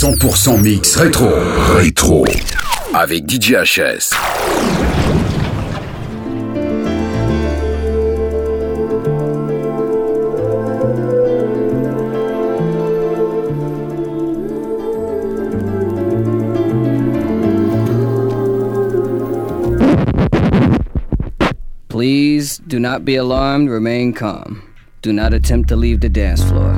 100% mix rétro. Rétro. Avec DJ HS. Please do not be alarmed, remain calm. Do not attempt to leave the dance floor.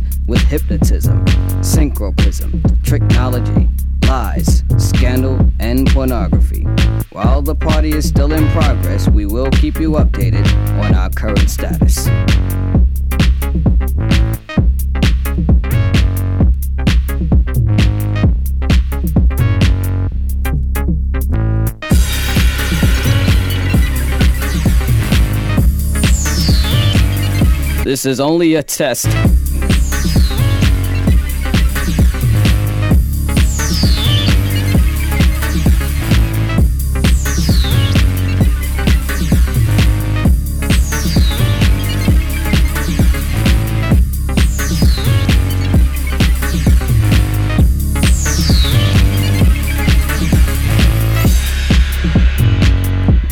with hypnotism, synchroprism, tricknology, lies, scandal, and pornography. While the party is still in progress, we will keep you updated on our current status. This is only a test.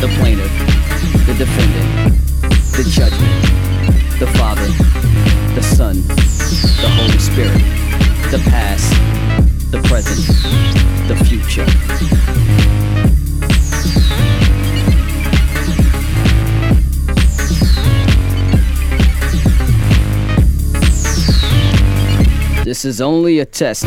the plaintiff, the defendant, the judgment, the Father, the Son, the Holy Spirit, the past, the present, the future. This is only a test.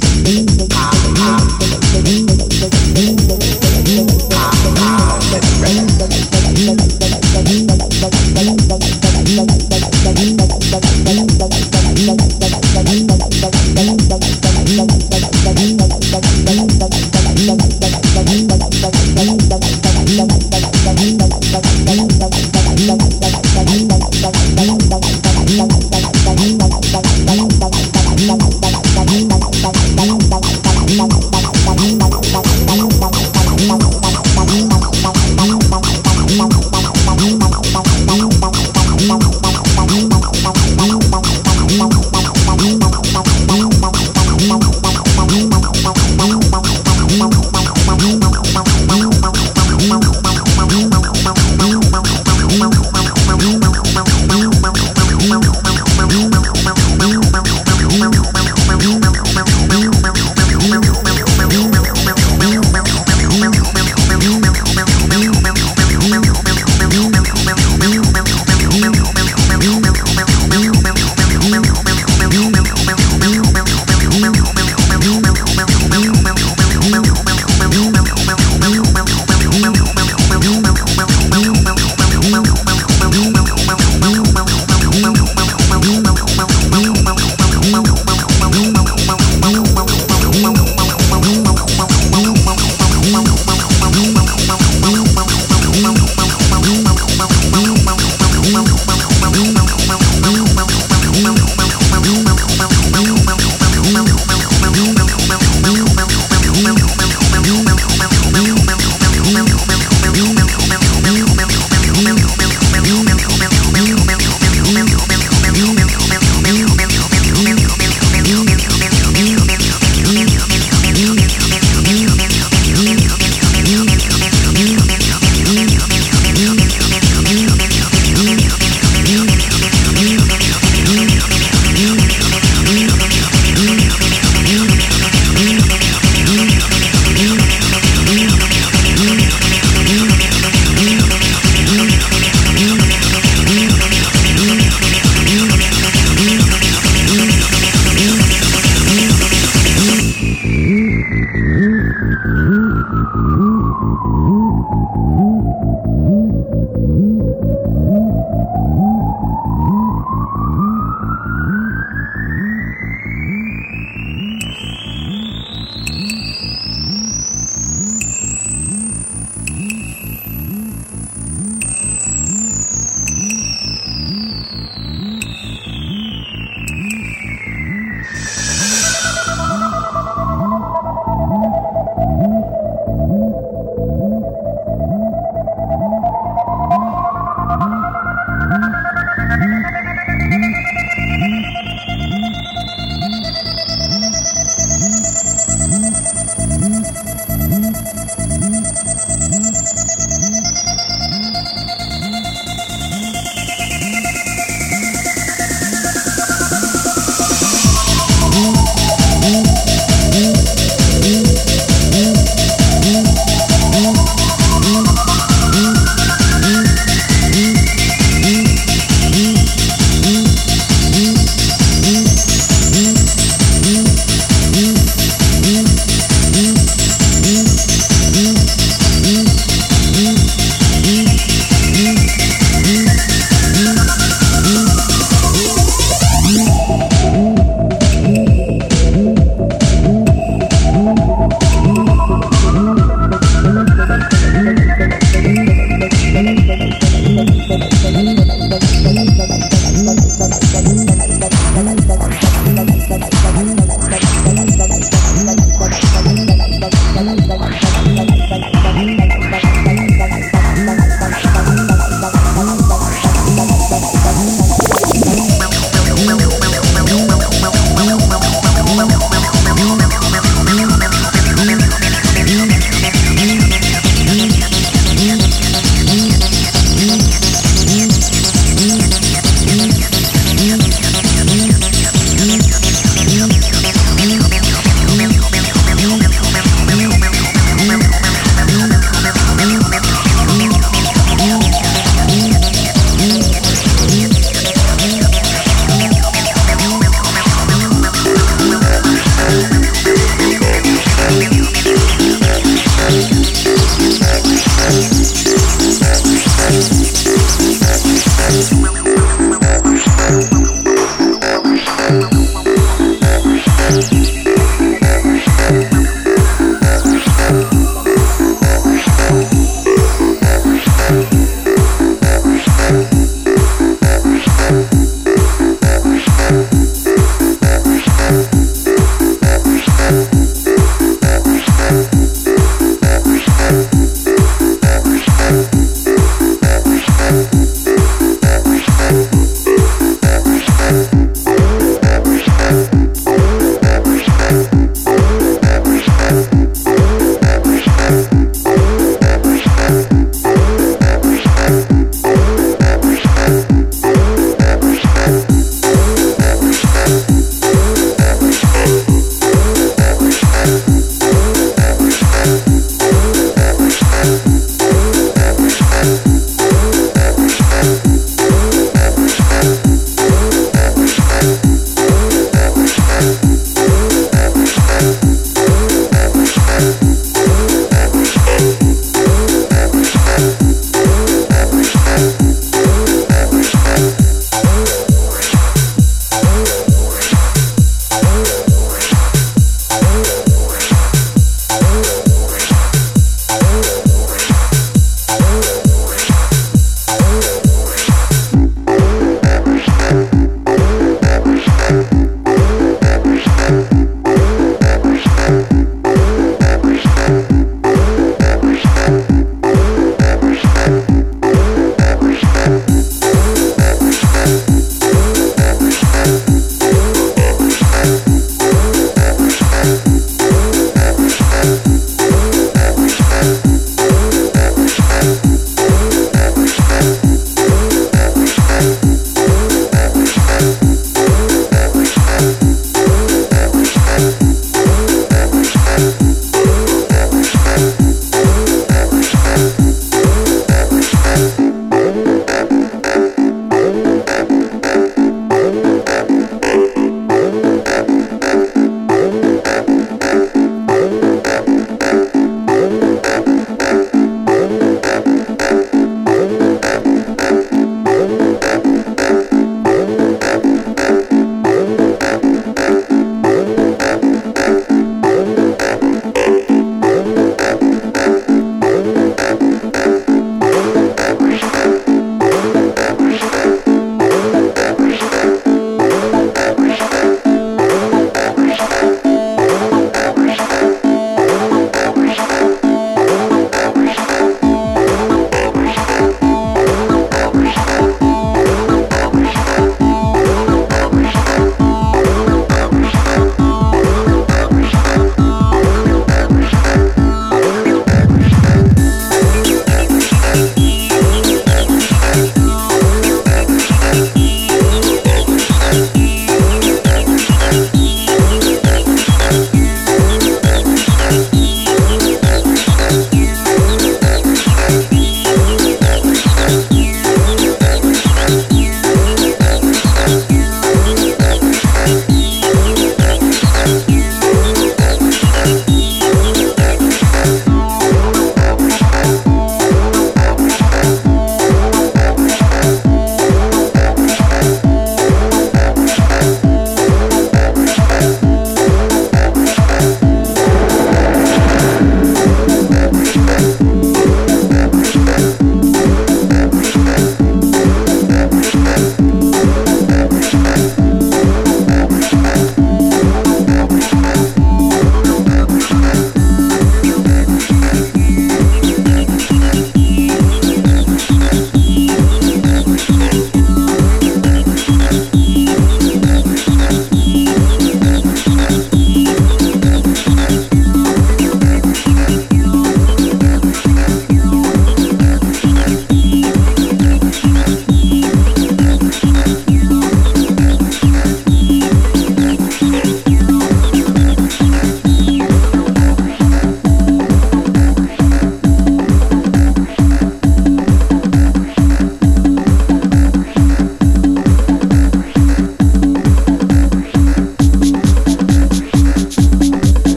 Thank you.